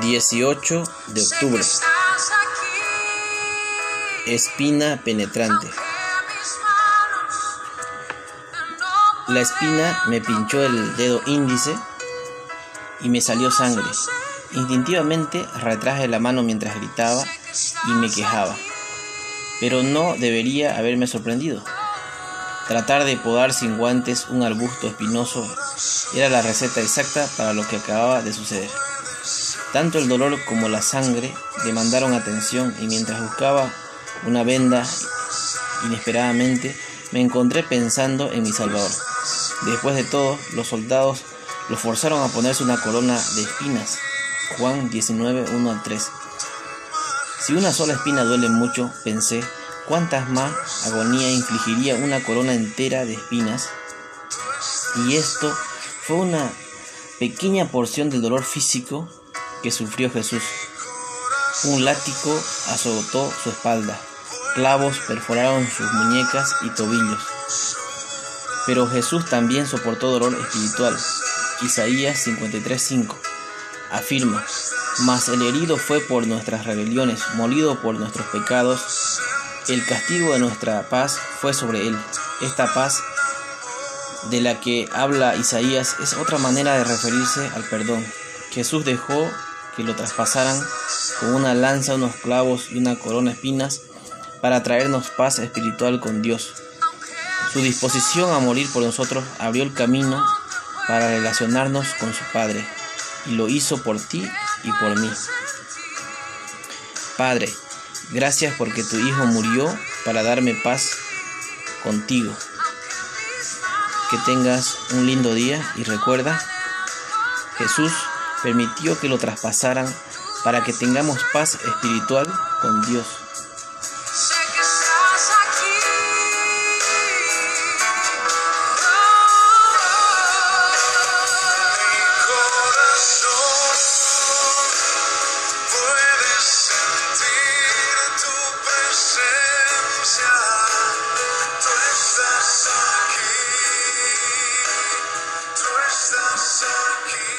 18 de octubre. Espina penetrante. La espina me pinchó el dedo índice y me salió sangre. Instintivamente retraje la mano mientras gritaba y me quejaba. Pero no debería haberme sorprendido. Tratar de podar sin guantes un arbusto espinoso era la receta exacta para lo que acababa de suceder. Tanto el dolor como la sangre demandaron atención y mientras buscaba una venda, inesperadamente me encontré pensando en mi Salvador. Después de todo, los soldados lo forzaron a ponerse una corona de espinas. Juan 19, 1 al 3. Si una sola espina duele mucho, pensé, ¿cuántas más agonía infligiría una corona entera de espinas? Y esto fue una pequeña porción del dolor físico que sufrió Jesús. Un látigo azotó su espalda, clavos perforaron sus muñecas y tobillos. Pero Jesús también soportó dolor espiritual. Isaías 53:5 afirma, mas el herido fue por nuestras rebeliones, molido por nuestros pecados, el castigo de nuestra paz fue sobre él. Esta paz de la que habla Isaías es otra manera de referirse al perdón. Jesús dejó que lo traspasaran con una lanza, unos clavos y una corona de espinas para traernos paz espiritual con Dios. Su disposición a morir por nosotros abrió el camino para relacionarnos con su Padre y lo hizo por ti y por mí. Padre, gracias porque tu Hijo murió para darme paz contigo. Que tengas un lindo día y recuerda, Jesús permitió que lo traspasaran para que tengamos paz espiritual con Dios.